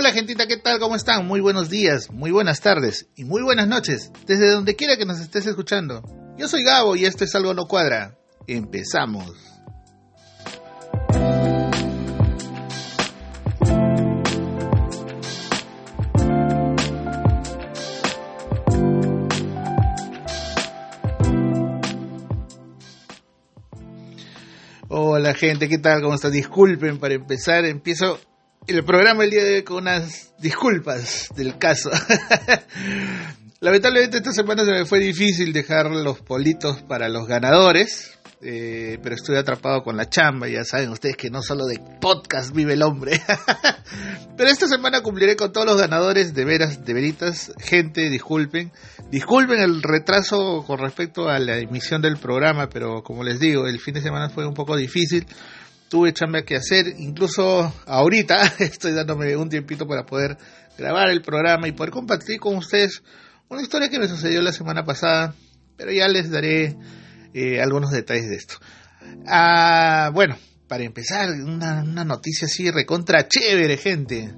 Hola gentita, ¿qué tal? ¿Cómo están? Muy buenos días, muy buenas tardes y muy buenas noches, desde donde quiera que nos estés escuchando. Yo soy Gabo y esto es Algo No Cuadra. Empezamos. Hola gente, ¿qué tal? ¿Cómo están? Disculpen para empezar, empiezo el programa el día de hoy con unas disculpas del caso. Lamentablemente esta semana se me fue difícil dejar los politos para los ganadores, eh, pero estoy atrapado con la chamba, ya saben ustedes que no solo de podcast vive el hombre. pero esta semana cumpliré con todos los ganadores, de veras, de veritas. Gente, disculpen. Disculpen el retraso con respecto a la emisión del programa, pero como les digo, el fin de semana fue un poco difícil tuve chamba que hacer, incluso ahorita estoy dándome un tiempito para poder grabar el programa y poder compartir con ustedes una historia que me sucedió la semana pasada, pero ya les daré eh, algunos detalles de esto. Ah, bueno, para empezar, una, una noticia así recontra chévere, gente.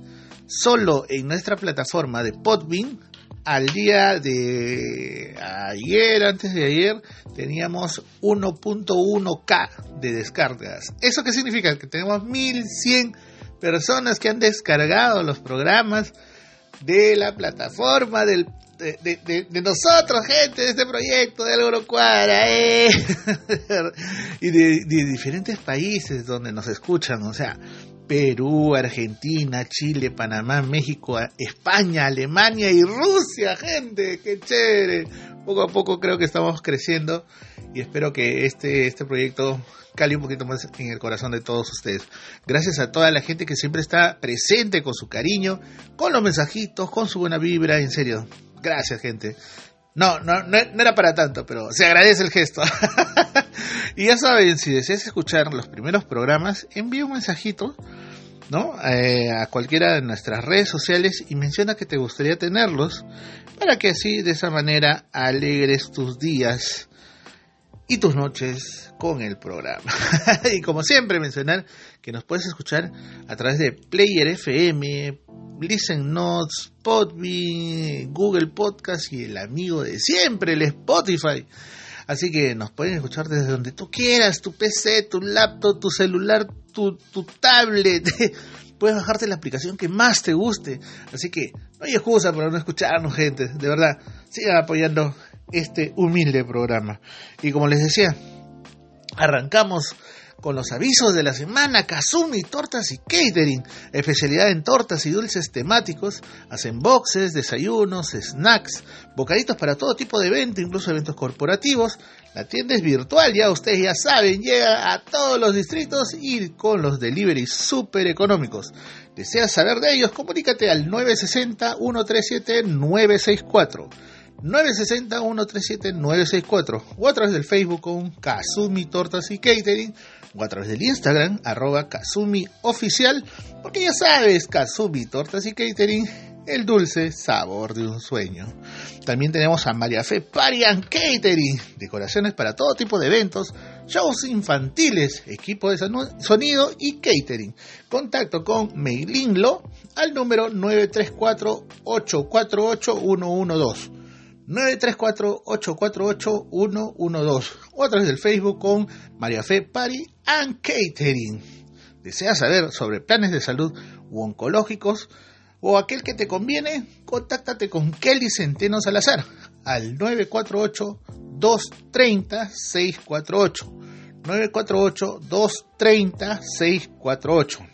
Solo en nuestra plataforma de Podbean al día de ayer, antes de ayer, teníamos 1.1k de descargas. ¿Eso qué significa? Que tenemos 1100 personas que han descargado los programas de la plataforma de, nosotros, gente, de este proyecto de Algo Cuadra, eh. y de diferentes países donde nos escuchan, o sea, Perú, Argentina, Chile, Panamá, México, España, Alemania y Rusia, gente, qué chévere. Poco a poco creo que estamos creciendo y espero que este, este proyecto cale un poquito más en el corazón de todos ustedes. Gracias a toda la gente que siempre está presente con su cariño, con los mensajitos, con su buena vibra, en serio. Gracias, gente. No, no, no, era para tanto, pero se agradece el gesto. y ya saben, si deseas escuchar los primeros programas, envía un mensajito, ¿no? Eh, a cualquiera de nuestras redes sociales y menciona que te gustaría tenerlos, para que así, de esa manera, alegres tus días y tus noches con el programa. y como siempre, mencionar que nos puedes escuchar a través de Player FM, Listen Notes, Podbean, Google Podcast y el amigo de siempre, el Spotify. Así que nos pueden escuchar desde donde tú quieras, tu PC, tu laptop, tu celular, tu, tu tablet. Puedes bajarte la aplicación que más te guste. Así que no hay excusa para no escucharnos, gente. De verdad, sigan apoyando este humilde programa. Y como les decía, arrancamos con los avisos de la semana, Kazumi Tortas y Catering, especialidad en tortas y dulces temáticos, hacen boxes, desayunos, snacks, bocaditos para todo tipo de evento, incluso eventos corporativos. La tienda es virtual, ya ustedes ya saben, llega a todos los distritos y con los deliveries súper económicos. ¿Deseas saber de ellos? Comunícate al 960-137-964. 960-137-964 o a través del Facebook con Kazumi Tortas y Catering o a través del Instagram arroba Kazumi Oficial porque ya sabes, Kazumi Tortas y Catering el dulce sabor de un sueño. También tenemos a María Fe Parian Catering, decoraciones para todo tipo de eventos, shows infantiles, equipo de sonido y catering. Contacto con Meilinlo al número 934 848 112 934-848-112 o a través del Facebook con María Fe Party and Catering. ¿Deseas saber sobre planes de salud u oncológicos o aquel que te conviene? Contáctate con Kelly Centeno Salazar al 948-230-648. 948-230-648.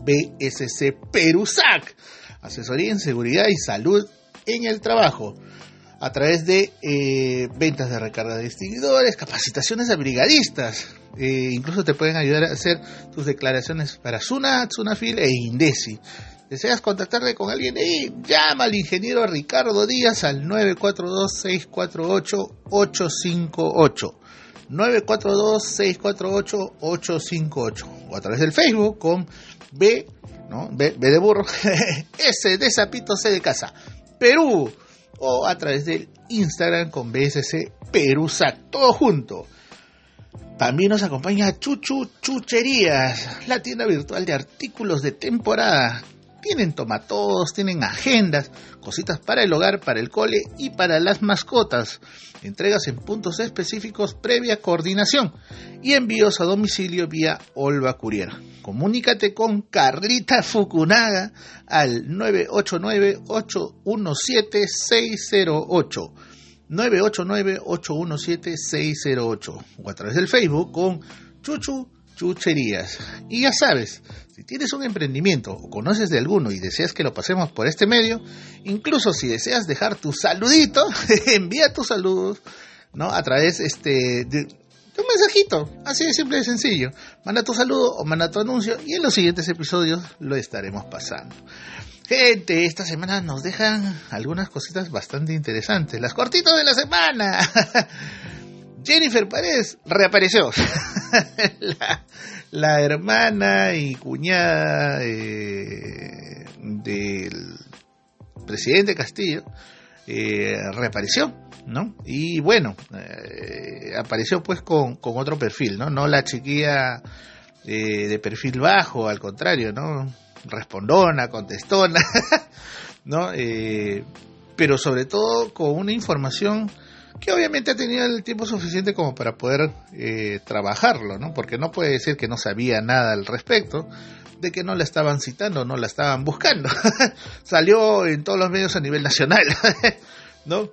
BSC Perusac, asesoría en seguridad y salud en el trabajo a través de eh, ventas de recarga de distinguidores, capacitaciones a brigadistas. Eh, incluso te pueden ayudar a hacer tus declaraciones para SUNAT, SUNAFIL e INDECI. ¿Deseas contactarte con alguien? Y llama al ingeniero Ricardo Díaz al 942-648-858. 942-648-858. O a través del Facebook con B. B, B de burro, S de sapito, C de casa. Perú o a través del Instagram con BSC Perusac, todo junto. También nos acompaña Chuchu Chucherías, la tienda virtual de artículos de temporada. Tienen tomatodos, tienen agendas, cositas para el hogar, para el cole y para las mascotas. Entregas en puntos específicos previa coordinación y envíos a domicilio vía Olva Courier. Comunícate con Carlita Fukunaga al 989-817-608. 989-817-608 o a través del Facebook con Chuchu Chucherías. Y ya sabes, si tienes un emprendimiento o conoces de alguno y deseas que lo pasemos por este medio, incluso si deseas dejar tu saludito, envía tus saludos, ¿no? A través este, de, un mensajito, así de simple y sencillo. Manda tu saludo o manda tu anuncio y en los siguientes episodios lo estaremos pasando. Gente, esta semana nos dejan algunas cositas bastante interesantes. Las cortitas de la semana. Jennifer Paredes reapareció. la, hermana y cuñada eh, del presidente Castillo eh, reapareció, ¿no? Y bueno, eh, apareció pues con, con, otro perfil, ¿no? No la chiquilla de perfil bajo, al contrario, ¿no? respondona, contestona, ¿no? Eh, pero sobre todo con una información que obviamente tenido el tiempo suficiente como para poder eh, trabajarlo, ¿no? Porque no puede decir que no sabía nada al respecto, de que no la estaban citando, no la estaban buscando. Salió en todos los medios a nivel nacional, ¿no?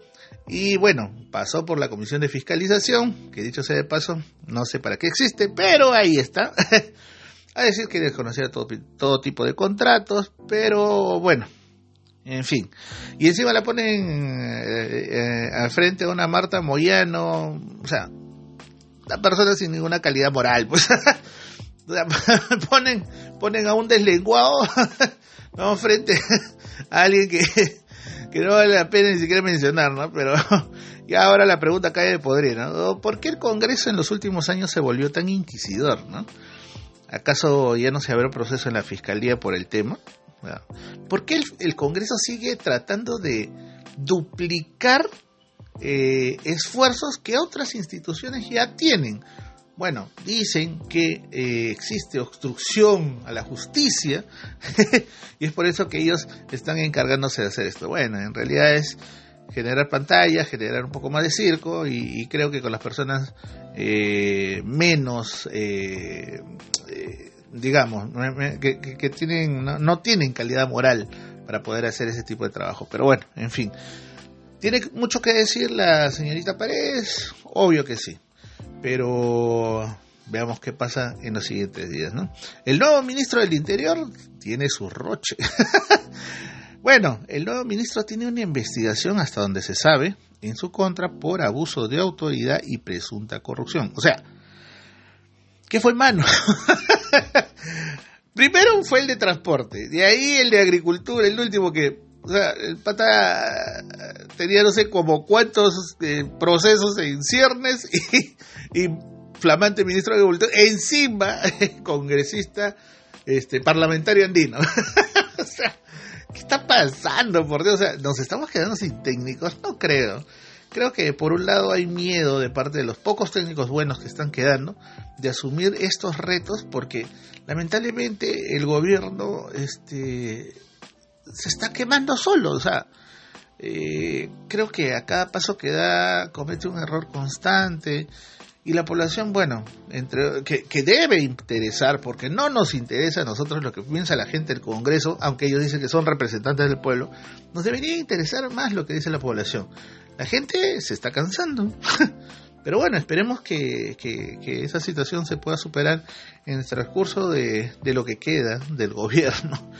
Y bueno, pasó por la Comisión de Fiscalización, que dicho sea de paso, no sé para qué existe, pero ahí está. a decir que desconocía todo, todo tipo de contratos, pero bueno, en fin. Y encima la ponen eh, eh, al frente a una Marta Moyano, o sea, una persona sin ninguna calidad moral, pues. ponen, ponen a un deslenguado, no, frente a alguien que, que no vale la pena ni siquiera mencionar, ¿no? Pero y ahora la pregunta cae de poder, ¿no? ¿Por qué el Congreso en los últimos años se volvió tan inquisidor, ¿no? ¿Acaso ya no se abrió proceso en la Fiscalía por el tema? ¿Por qué el, Congreso sigue tratando de duplicar eh, esfuerzos que otras instituciones ya tienen? Bueno, dicen que eh, existe obstrucción a la justicia y es por eso que ellos están encargándose de hacer esto. Bueno, en realidad es generar pantalla, generar un poco más de circo y, creo que con las personas eh, menos, eh, eh, digamos, que, tienen, no, tienen calidad moral para poder hacer ese tipo de trabajo. Pero bueno, en fin. ¿Tiene mucho que decir la señorita Paredes? Obvio que sí. Pero veamos qué pasa en los siguientes días, ¿no? El nuevo ministro del Interior tiene su roche. Bueno, el nuevo ministro tiene una investigación hasta donde se sabe en su contra por abuso de autoridad y presunta corrupción. O sea, ¿qué fue mano? Primero fue el de transporte, de ahí el de agricultura, el último que, o sea, el pata tenía no sé como cuántos eh, procesos en ciernes y, flamante ministro de agricultura, encima congresista, este, parlamentario andino. o sea, ¿Qué está pasando? Por Dios, o sea, ¿nos estamos quedando sin técnicos? No creo. Creo que por un lado hay miedo de parte de los pocos técnicos buenos que están quedando de asumir estos retos porque lamentablemente el gobierno este, se está quemando solo. O sea, eh, creo que a cada paso que da comete un error constante y la población, bueno, entre, que, debe interesar, porque no nos interesa a nosotros lo que piensa la gente del Congreso, aunque ellos dicen que son representantes del pueblo, nos debería interesar más lo que dice la población. La gente se está cansando. Pero bueno, esperemos que, que, esa situación se pueda superar en el transcurso de, de lo que queda del gobierno.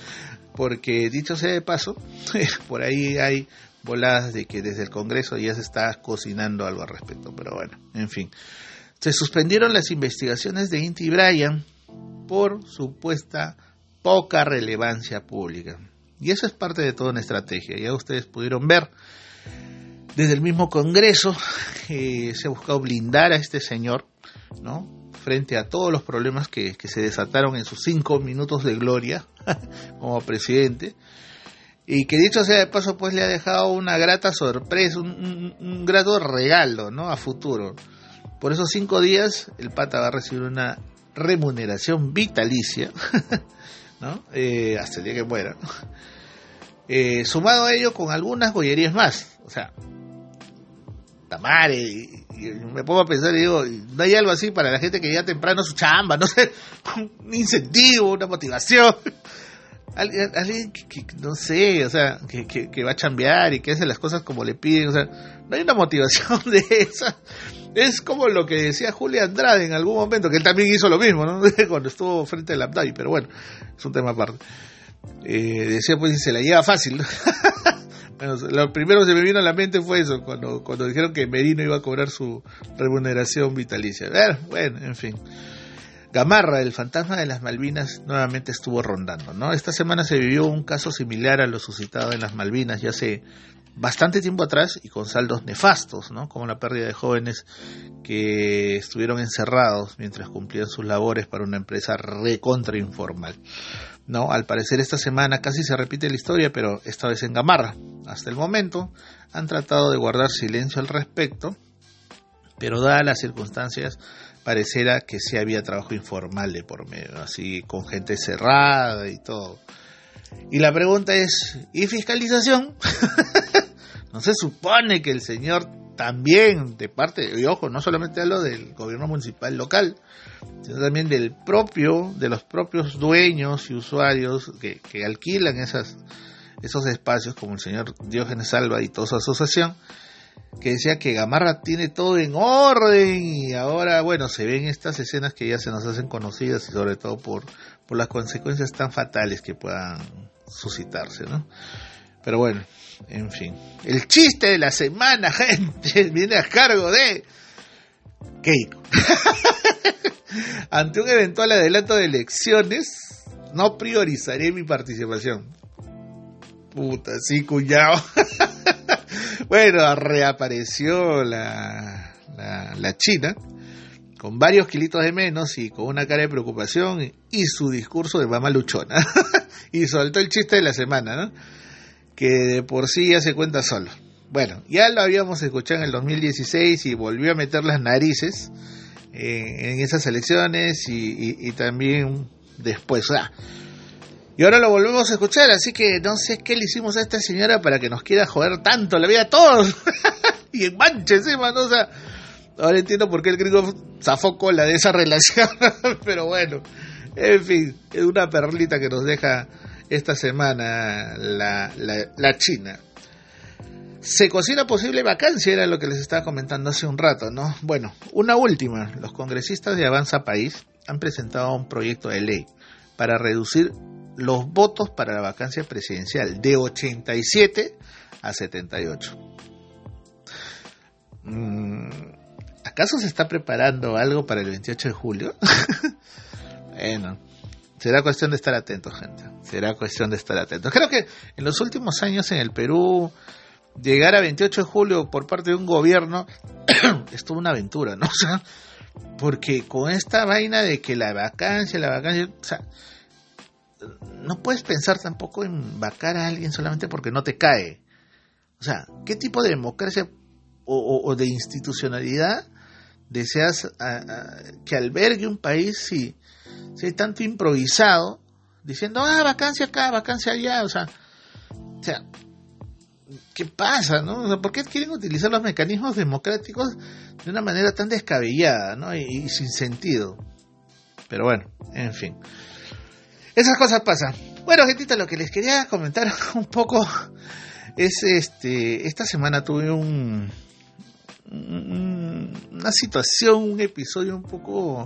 Porque dicho sea de paso, por ahí hay voladas de que desde el Congreso ya se está cocinando algo al respecto. Pero bueno, en fin. Se suspendieron las investigaciones de Inti Bryan por supuesta poca relevancia pública. Y eso es parte de toda una estrategia. Ya ustedes pudieron ver desde el mismo Congreso eh, se ha buscado blindar a este señor, ¿no? Frente a todos los problemas que, se desataron en sus cinco minutos de gloria como presidente. Y que dicho sea de paso, pues le ha dejado una grata sorpresa, un, un, un grato regalo, ¿no? A futuro. Por esos cinco días, el pata va a recibir una remuneración vitalicia ¿no? Eh, hasta que muera. Eh, sumado a ello con algunas gollerías más, o sea, tamare, y, me pongo a pensar y digo, ¿no hay algo así para la gente que llega temprano a su chamba? No sé, un incentivo, una motivación. Alguien, que, no sé, o sea, que, que, va a chambear y que hace las cosas como le piden, o sea, no hay una motivación de esa. Es como lo que decía Julia Andrade en algún momento, que él también hizo lo mismo, ¿no? Cuando estuvo frente al Abdai, pero bueno, es un tema aparte. Eh, decía, pues, se la lleva fácil. Bueno, lo primero que se me vino a la mente fue eso, cuando, cuando dijeron que Merino iba a cobrar su remuneración vitalicia. bueno, en fin. Gamarra, el fantasma de las Malvinas, nuevamente estuvo rondando, ¿no? Esta semana se vivió un caso similar a lo suscitado en las Malvinas ya hace bastante tiempo atrás y con saldos nefastos, ¿no? Como la pérdida de jóvenes que estuvieron encerrados mientras cumplían sus labores para una empresa recontra informal. No, al parecer esta semana casi se repite la historia, pero esta vez en Gamarra. Hasta el momento han tratado de guardar silencio al respecto, pero dadas las circunstancias pareciera que sí había trabajo informal de por medio, así con gente cerrada y todo. Y la pregunta es, ¿y fiscalización? no se supone que el señor también de parte, y ojo, no solamente hablo del gobierno municipal local, sino también del propio, de los propios dueños y usuarios que, que alquilan esas, esos espacios, como el señor Diógenes Salva y toda su asociación, que decía que Gamarra tiene todo en orden y ahora, bueno, se ven estas escenas que ya se nos hacen conocidas y sobre todo por, por las consecuencias tan fatales que puedan suscitarse, ¿no? Pero bueno, en fin. El chiste de la semana, gente, viene a cargo de Keiko. Ante un eventual adelanto de elecciones, no priorizaré mi participación. Puta, sí, cuñado. bueno, reapareció la, la, China con varios kilitos de menos y con una cara de preocupación y su discurso de mamá luchona. y soltó el chiste de la semana, ¿no? Que de por sí ya se cuenta solo. Bueno, ya lo habíamos escuchado en el 2016 y volvió a meter las narices eh, en esas elecciones y, también después. Y ahora lo volvemos a escuchar, así que no sé qué le hicimos a esta señora para que nos quiera joder tanto la vida a todos. y en manches. O sea, ahora entiendo por qué el gringo zafó cola de esa relación, pero bueno, en fin, es una perlita que nos deja esta semana la, la, la China. Se cocina posible vacancia, era lo que les estaba comentando hace un rato, ¿no? Bueno, una última. Los congresistas de Avanza País han presentado un proyecto de ley para reducir los votos para la vacancia presidencial de 87 a 78. Mm, ¿Acaso se está preparando algo para el 28 de julio? bueno, será cuestión de estar atentos, gente. Será cuestión de estar atentos. Creo que en los últimos años en el Perú, llegar a 28 de julio por parte de un gobierno es toda una aventura, ¿no? O sea, porque con esta vaina de que la vacancia, la vacancia, o sea, no puedes pensar tampoco en vacar a alguien solamente porque no te cae. O sea, ¿qué tipo de democracia o, de institucionalidad deseas que albergue un país si, hay tanto improvisado diciendo, ah, vacancia acá, vacancia allá? O sea, o sea ¿qué pasa? No? ¿Por qué quieren utilizar los mecanismos democráticos de una manera tan descabellada ¿no? y sin sentido? Pero bueno, en fin. Esas cosas pasan. Bueno, gentita, lo que les quería comentar un poco es este. Esta semana tuve un. una situación, un episodio un poco.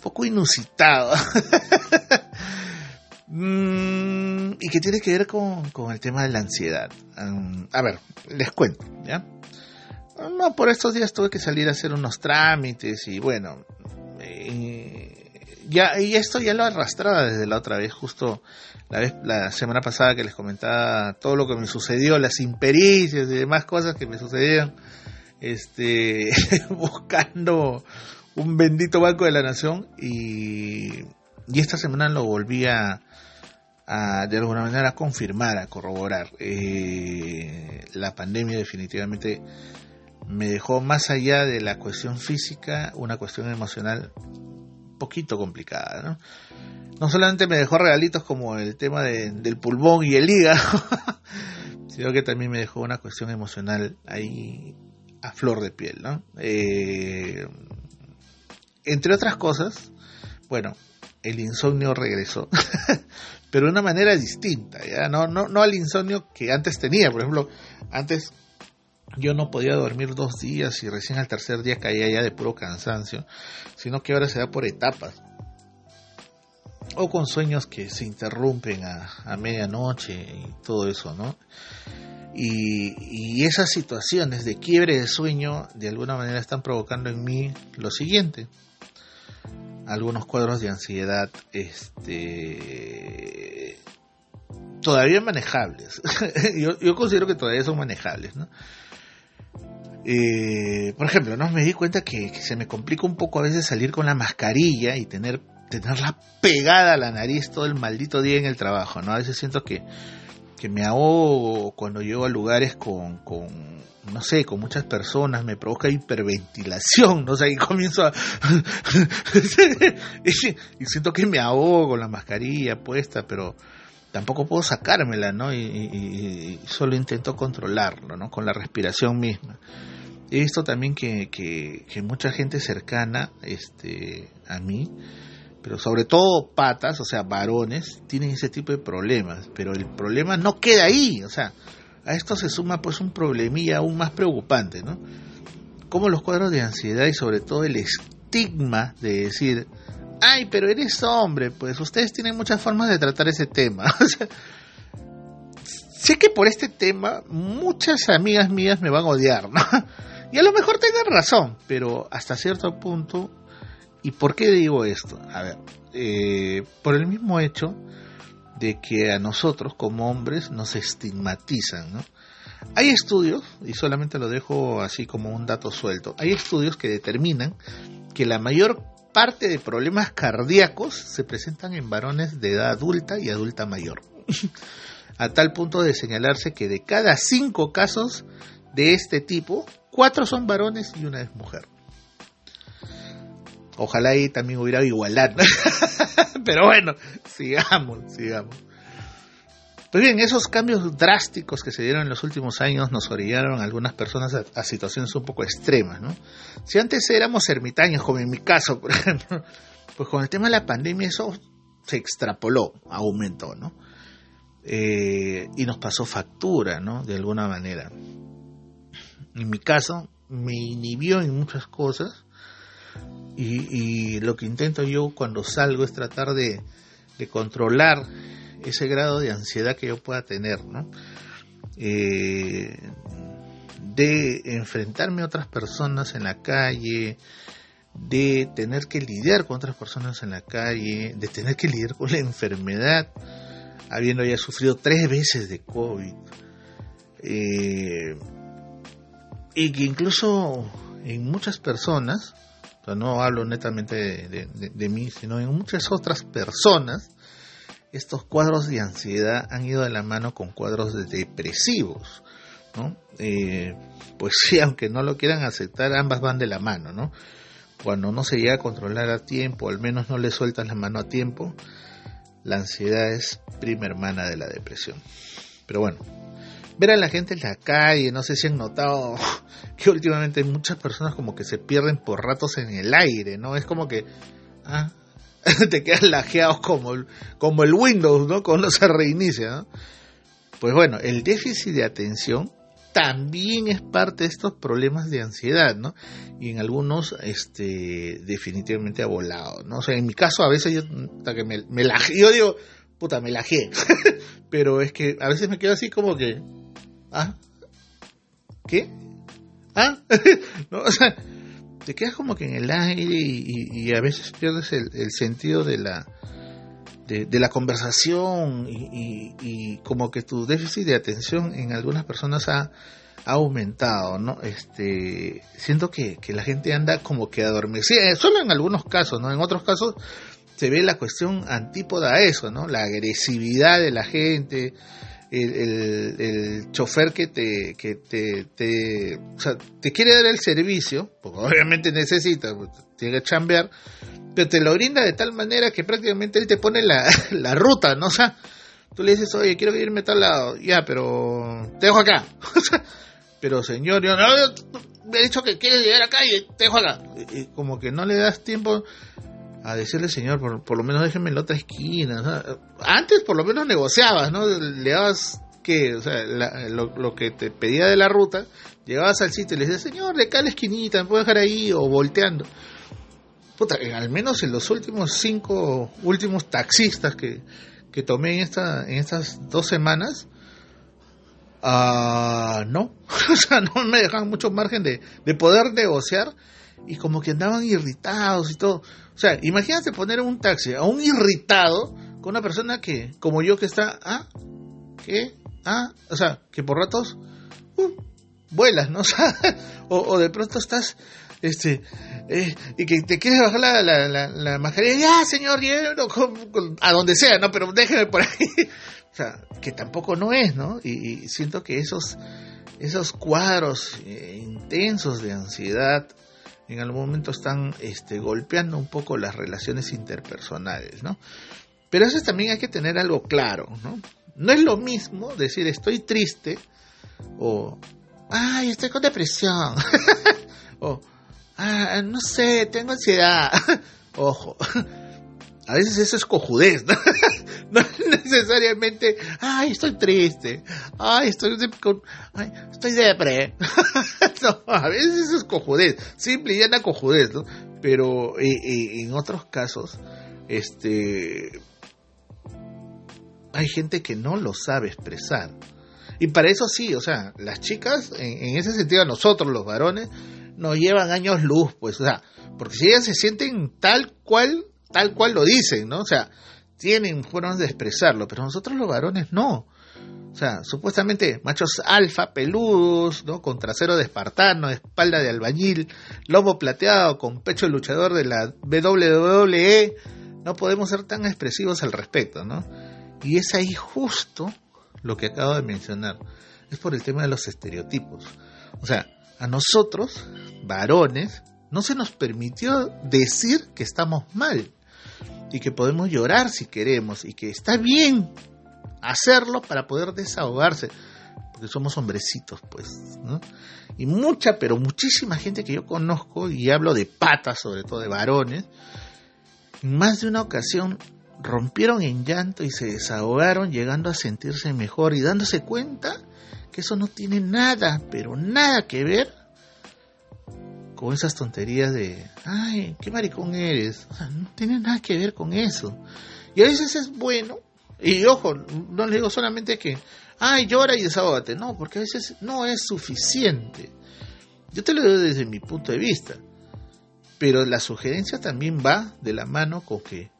Poco inusitado. Mm, y que tiene que ver con, el tema de la ansiedad. a ver, les cuento, ¿ya? No, por estos días tuve que salir a hacer unos trámites y bueno, eh, ya, y esto ya lo arrastraba desde la otra vez, justo la vez, la semana pasada que les comentaba todo lo que me sucedió, las impericias y demás cosas que me sucedieron, este, buscando un bendito banco de la nación y, y esta semana lo volví a, de alguna manera a confirmar, a corroborar. Eh, la pandemia definitivamente me dejó más allá de la cuestión física, una cuestión emocional poquito complicada, ¿no? no solamente me dejó regalitos como el tema del pulmón y el hígado, sino que también me dejó una cuestión emocional ahí a flor de piel, ¿no? Eh, entre otras cosas, bueno, el insomnio regresó, pero de una manera distinta, ¿ya? No, no, no al insomnio que antes tenía, por ejemplo, antes yo no podía dormir dos días y recién al tercer día caía ya de puro cansancio, sino que ahora se da por etapas. O con sueños que se interrumpen a, medianoche y todo eso, ¿no? Y, y, esas situaciones de quiebre de sueño de alguna manera están provocando en mí lo siguiente. Algunos cuadros de ansiedad este, todavía manejables. yo, considero que todavía son manejables, ¿no? Eh, por ejemplo, ¿no? me di cuenta que, se me complica un poco a veces salir con la mascarilla y tener tenerla pegada a la nariz todo el maldito día en el trabajo, ¿no? A veces siento que, que me ahogo cuando llego a lugares con, con, no sé, con muchas personas, me provoca hiperventilación, ¿no? Sea, y comienzo a... y siento que me ahogo con la mascarilla puesta, pero tampoco puedo sacármela, ¿no? Y, solo intento controlarlo, ¿no? Con la respiración misma. He también que, que, mucha gente cercana este, a mí, pero sobre todo patas, o sea, varones, tienen ese tipo de problemas, pero el problema no queda ahí, o sea, a esto se suma pues un problemilla aún más preocupante, ¿no? Como los cuadros de ansiedad y sobre todo el estigma de decir, ay, pero eres hombre, pues ustedes tienen muchas formas de tratar ese tema. sé que por este tema muchas amigas mías me van a odiar, ¿no? Y a lo mejor tengan razón, pero hasta cierto punto, ¿y por qué digo esto? A ver, eh, por el mismo hecho de que a nosotros como hombres nos estigmatizan, ¿no? Hay estudios, y solamente lo dejo así como un dato suelto, hay estudios que determinan que la mayor parte de problemas cardíacos se presentan en varones de edad adulta y adulta mayor. a tal punto de señalarse que de cada cinco casos de este tipo, cuatro son varones y una es mujer. Ojalá ahí también hubiera igualdad. Pero bueno, sigamos, sigamos. Pues bien, esos cambios drásticos que se dieron en los últimos años nos orillaron a algunas personas a, situaciones un poco extremas, ¿no? Si antes éramos ermitaños, como en mi caso, por ejemplo, pues con el tema de la pandemia eso se extrapoló, aumentó, ¿no? Eh, y nos pasó factura, ¿no? De alguna manera. En mi caso, me inhibió en muchas cosas y, lo que intento yo cuando salgo es tratar de, controlar ese grado de ansiedad que yo pueda tener, ¿no? Eh, de enfrentarme a otras personas en la calle, de tener que lidiar con otras personas en la calle, de tener que lidiar con la enfermedad, habiendo ya sufrido tres veces de COVID. Eh, y que incluso en muchas personas, no hablo netamente de, mí, sino en muchas otras personas, estos cuadros de ansiedad han ido de la mano con cuadros de depresivos, ¿no? Eh, pues sí, aunque no lo quieran aceptar, ambas van de la mano, ¿no? Cuando no se llega a controlar a tiempo, al menos no le sueltas la mano a tiempo, la ansiedad es prima hermana de la depresión. Pero bueno, ver a la gente en la calle, no sé si han notado que últimamente muchas personas como que se pierden por ratos en el aire, ¿no? Es como que, ah, te quedas lajeado como el, como el Windows, ¿no? Cuando se reinicia, ¿no? Pues bueno, el déficit de atención también es parte de estos problemas de ansiedad, ¿no? Y en algunos, este, definitivamente ha volado, ¿no? O sea, en mi caso, a veces yo, que me, me digo, puta, me lajé, pero es que a veces me quedo así como que, ah, ¿qué? ¿Ah? ¿No? O sea, te quedas como que en el aire y, a veces pierdes el, sentido de la, de, la conversación y, como que tu déficit de atención en algunas personas ha, aumentado, ¿no? Este, siento que, que, la gente anda como que adormecida, eh, solo en algunos casos, ¿no? En otros casos se ve la cuestión antípoda a eso, ¿no? La agresividad de la gente, el, el, chofer que te, que te, te, o sea, te quiere dar el servicio, porque obviamente necesita, pues, tiene que chambear, pero te lo brinda de tal manera que prácticamente él te pone la, la ruta, ¿no? O sea, tú le dices, oye, quiero irme a tal lado, ya, pero te dejo acá. pero señor, yo no, me he dicho que quieres llegar acá y te dejo acá. Y, como que no le das tiempo a decirle, señor, por, por lo menos déjeme en la otra esquina. Antes por lo menos negociabas, ¿no? Le dabas que, o sea, lo, lo, que te pedía de la ruta, llegabas al sitio y le decías, señor, de acá a la esquinita, me puedo dejar ahí o volteando. Puta, al menos en los últimos cinco últimos taxistas que, que tomé en, esta, en estas dos semanas, uh, no, o sea, no me dejaban mucho margen de, de poder negociar y como que andaban irritados y todo. O sea, imagínate poner un taxi a un irritado con una persona que, como yo, que está, ah, ¿qué? Ah, o sea, que por ratos uh, vuelas, ¿no? O, de pronto estás, este, eh, y que te quieres bajar la, la, la, la mascarilla, ya, señor, a donde sea, ¿no? Pero déjeme por ahí. o sea, que tampoco no es, ¿no? Y, y siento que esos, esos cuadros eh, intensos de ansiedad en algún momento están este, golpeando un poco las relaciones interpersonales, ¿no? Pero eso también hay que tener algo claro, ¿no? No es lo mismo decir estoy triste o ay, estoy con depresión o ah, no sé, tengo ansiedad. Ojo. A veces eso es cojudez, ¿no? no necesariamente, ay, estoy triste, ay, estoy, de, estoy depre. no, a veces eso es cojudez, simple y llana cojudez, ¿no? Pero eh, eh, en otros casos, este, hay gente que no lo sabe expresar. Y para eso sí, o sea, las chicas, en, en, ese sentido, nosotros los varones, nos llevan años luz, pues, o sea, porque si ellas se sienten tal cual, tal cual lo dicen, ¿no? O sea, tienen formas de expresarlo, pero nosotros los varones no. O sea, supuestamente machos alfa, peludos, ¿no? Con trasero de espartano, espalda de albañil, lomo plateado, con pecho luchador de la WWE, no podemos ser tan expresivos al respecto, ¿no? Y es ahí justo lo que acabo de mencionar. Es por el tema de los estereotipos. O sea, a nosotros, varones, no se nos permitió decir que estamos mal y que podemos llorar si queremos y que está bien hacerlo para poder desahogarse porque somos hombrecitos pues y mucha pero muchísima gente que yo conozco y hablo de patas sobre todo de varones en más de una ocasión rompieron en llanto y se desahogaron llegando a sentirse mejor y dándose cuenta que eso no tiene nada, pero nada que ver con esas tonterías de, ay, qué maricón eres. No tiene nada que ver con eso. Y a veces es bueno, y ojo, no le digo solamente que, ay, llora y desahógate. No, porque a veces no es suficiente. Yo te lo digo desde mi punto de vista. Pero la sugerencia también va de la mano con que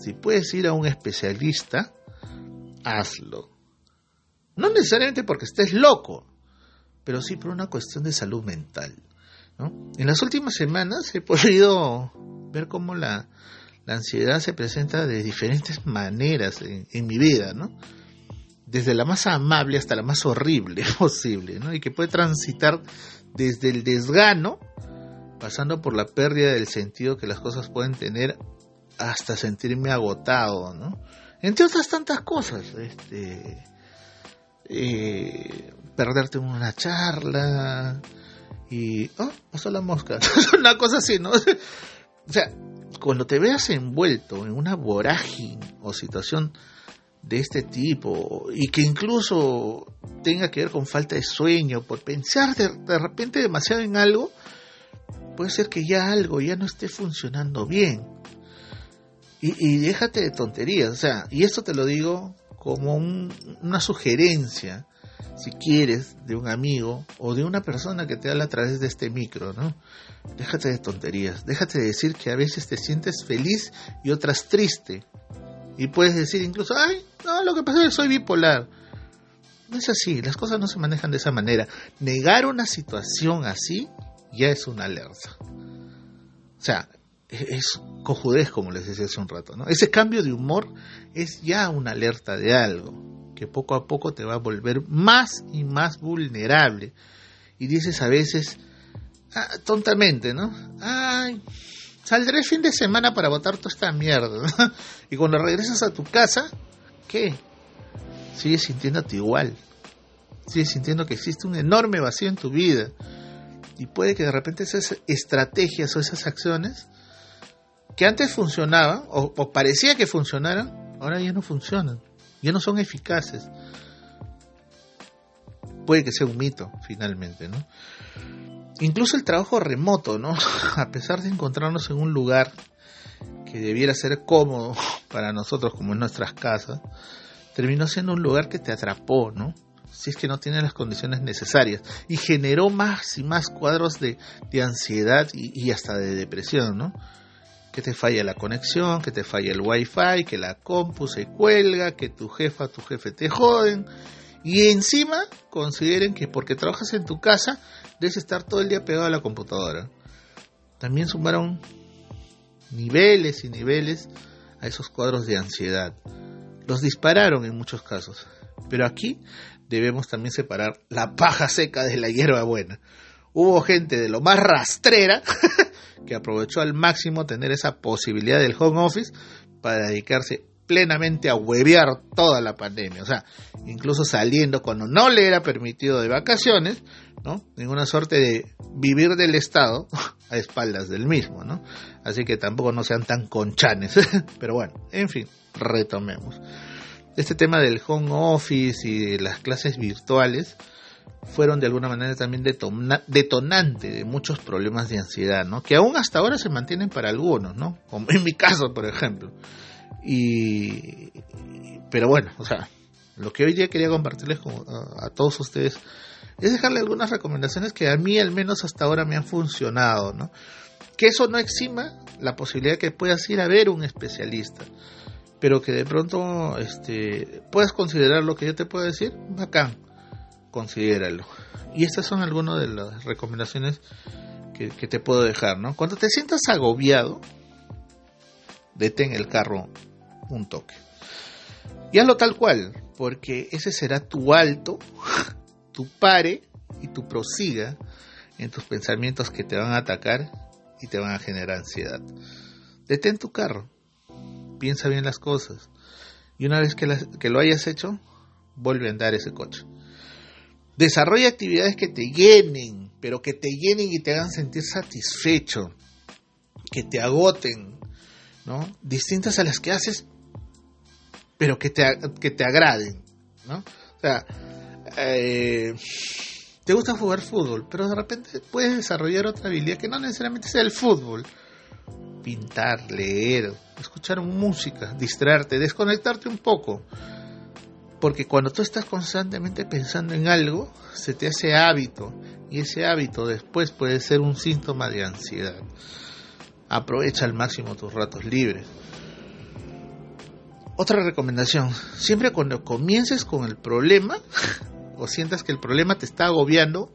si puedes ir a un especialista, hazlo. No necesariamente porque estés loco, pero sí por una cuestión de salud mental. En las últimas semanas he podido ver cómo la, ansiedad se presenta de diferentes maneras en, mi vida, ¿no? Desde la más amable hasta la más horrible posible, ¿no? Y que puede transitar desde el desgano, pasando por la pérdida del sentido que las cosas pueden tener, hasta sentirme agotado, ¿no? Entre otras tantas cosas, este, eh, perderte una charla y, oh, pasó la mosca, una cosa así, ¿no? o sea, cuando te veas envuelto en una vorágine o situación de este tipo y que incluso tenga que ver con falta de sueño, por pensar de, de repente demasiado en algo, puede ser que ya algo ya no esté funcionando bien. Y, y déjate de tonterías, o sea, y esto te lo digo como un, una sugerencia, si quieres, de un amigo o de una persona que te habla a través de este micro, ¿no? Déjate de tonterías, déjate de decir que a veces te sientes feliz y otras triste. Y puedes decir incluso, ay, no, lo que pasa es que soy bipolar. No es así, las cosas no se manejan de esa manera. Negar una situación así ya es una alerta. O sea, es cojudez, como les decía hace un rato, ¿no? Ese cambio de humor es ya una alerta de algo poco a poco te va a volver más y más vulnerable. Y dices a veces, ah, tontamente, ¿no? Ay, Saldré el fin de semana para botar toda esta mierda. y cuando regresas a tu casa, ¿qué? Sigues sintiéndote igual. Sigues sintiendo que existe un enorme vacío en tu vida. Y puede que de repente esas estrategias o esas acciones que antes funcionaban o parecía que funcionaran, ahora ya no funcionan. Ya no son eficaces. Puede que sea un mito, finalmente, ¿no? incluso el trabajo remoto, ¿no? A pesar de encontrarnos en un lugar que debiera ser cómodo para nosotros, como en nuestras casas, terminó siendo un lugar que te atrapó, ¿no? Si es que no tiene las condiciones necesarias. Y generó más y más cuadros de, ansiedad y, hasta de depresión, ¿no? Que te falla la conexión, que te falla el wifi, que la compu se cuelga, que tu jefa, tu jefe te joden. Y encima consideren que porque trabajas en tu casa debes estar todo el día pegado a la computadora. También sumaron niveles y niveles a esos cuadros de ansiedad. Los dispararon en muchos casos. Pero aquí debemos también separar la paja seca de la hierba buena. Hubo gente de lo más rastrera que aprovechó al máximo tener esa posibilidad del home office para dedicarse plenamente a huevear toda la pandemia, o sea, incluso saliendo cuando no le era permitido de vacaciones, ¿no? Ninguna suerte de vivir del Estado a espaldas del mismo, ¿no? Así que tampoco no sean tan conchanes, pero bueno, en fin, retomemos. Este tema del home office y de las clases virtuales fueron de alguna manera también detonante de muchos problemas de ansiedad, ¿no? Que aún hasta ahora se mantienen para algunos, ¿no? Como en mi caso, por ejemplo. Y, pero bueno, o sea, lo que hoy día quería compartirles a, todos ustedes es dejarle algunas recomendaciones que a mí al menos hasta ahora me han funcionado, ¿no? Que eso no exima la posibilidad que puedas ir a ver un especialista, pero que de pronto este, puedas considerar lo que yo te puedo decir, bacán, considéralo. Y estas son algunas de las recomendaciones que, te puedo dejar, ¿no? Cuando te sientas agobiado, detén el carro un toque. Y hazlo tal cual, porque ese será tu alto, tu pare y tu prosiga en tus pensamientos que te van a atacar y te van a generar ansiedad. Detén tu carro, piensa bien las cosas y una vez que, que lo hayas hecho, vuelve a andar ese coche. Desarrolla actividades que te llenen, pero que te llenen y te hagan sentir satisfecho, que te agoten, ¿no? Distintas a las que haces, pero que te, que te agraden, ¿no? O sea, eh, te gusta jugar fútbol, pero de repente puedes desarrollar otra habilidad que no necesariamente sea el fútbol. Pintar, leer, escuchar música, distraerte, desconectarte un poco. Porque cuando tú estás constantemente pensando en algo, se te hace hábito. Y ese hábito después puede ser un síntoma de ansiedad. Aprovecha al máximo tus ratos libres. Otra recomendación, siempre cuando comiences con el problema o sientas que el problema te está agobiando,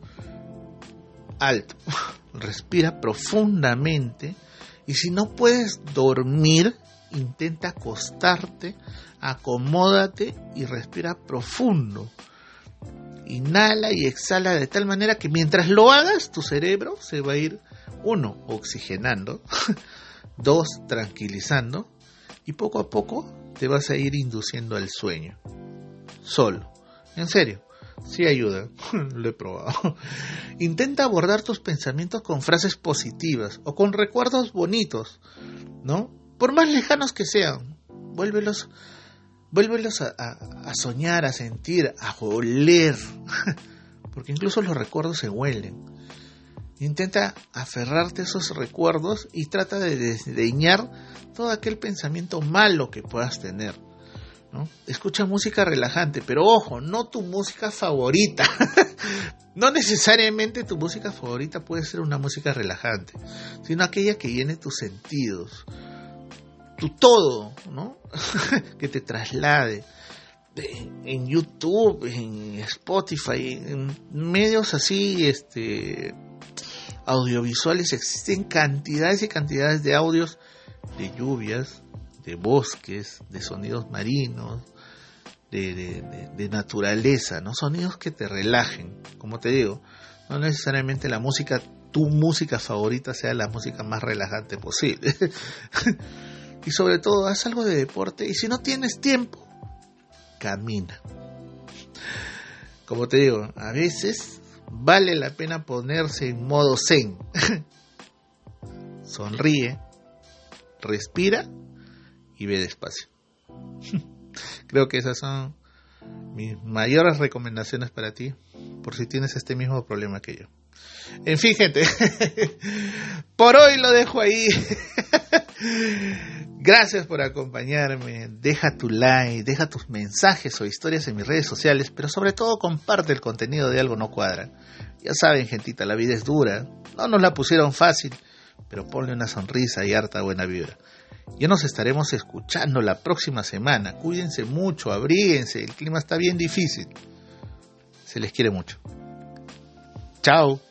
alto, respira profundamente y si no puedes dormir, intenta acostarte, acomódate y respira profundo. Inhala y exhala de tal manera que mientras lo hagas, tu cerebro se va a ir uno, oxigenando, dos, tranquilizando, y poco a poco te vas a ir induciendo al sueño. Solo. En serio. Sí ayuda. Lo he probado. Intenta abordar tus pensamientos con frases positivas o con recuerdos bonitos, ¿no? Por más lejanos que sean. Vuélvelos, vuélvelos a, soñar, a sentir, a oler. Porque incluso los recuerdos se huelen. Intenta aferrarte a esos recuerdos y trata de desdeñar todo aquel pensamiento malo que puedas tener. Escucha música relajante, pero ojo, no tu música favorita. no necesariamente tu música favorita puede ser una música relajante, sino aquella que llene tus sentidos, tu todo, ¿no? que te traslade en YouTube, en Spotify, en medios así, este, audiovisuales existen cantidades y cantidades de audios de lluvias, de bosques, de sonidos marinos, de, naturaleza, ¿no? Sonidos que te relajen, como te digo, no necesariamente la música tu música favorita sea la música más relajante posible. y sobre todo, haz algo de deporte y si no tienes tiempo, camina. Como te digo, a veces vale la pena ponerse en modo zen. Sonríe, respira y ve despacio. Creo que esas son mis mayores recomendaciones para ti, por si tienes este mismo problema que yo. En fin, gente, por hoy lo dejo ahí. Gracias por acompañarme. Deja tu like, deja tus mensajes o historias en mis redes sociales, pero sobre todo comparte el contenido de Algo No Cuadra. Ya saben, gentita, la vida es dura. No nos la pusieron fácil, pero ponle una sonrisa y harta buena vibra. Ya nos estaremos escuchando la próxima semana. Cuídense mucho, abríguense, el clima está bien difícil. Se les quiere mucho. Chao.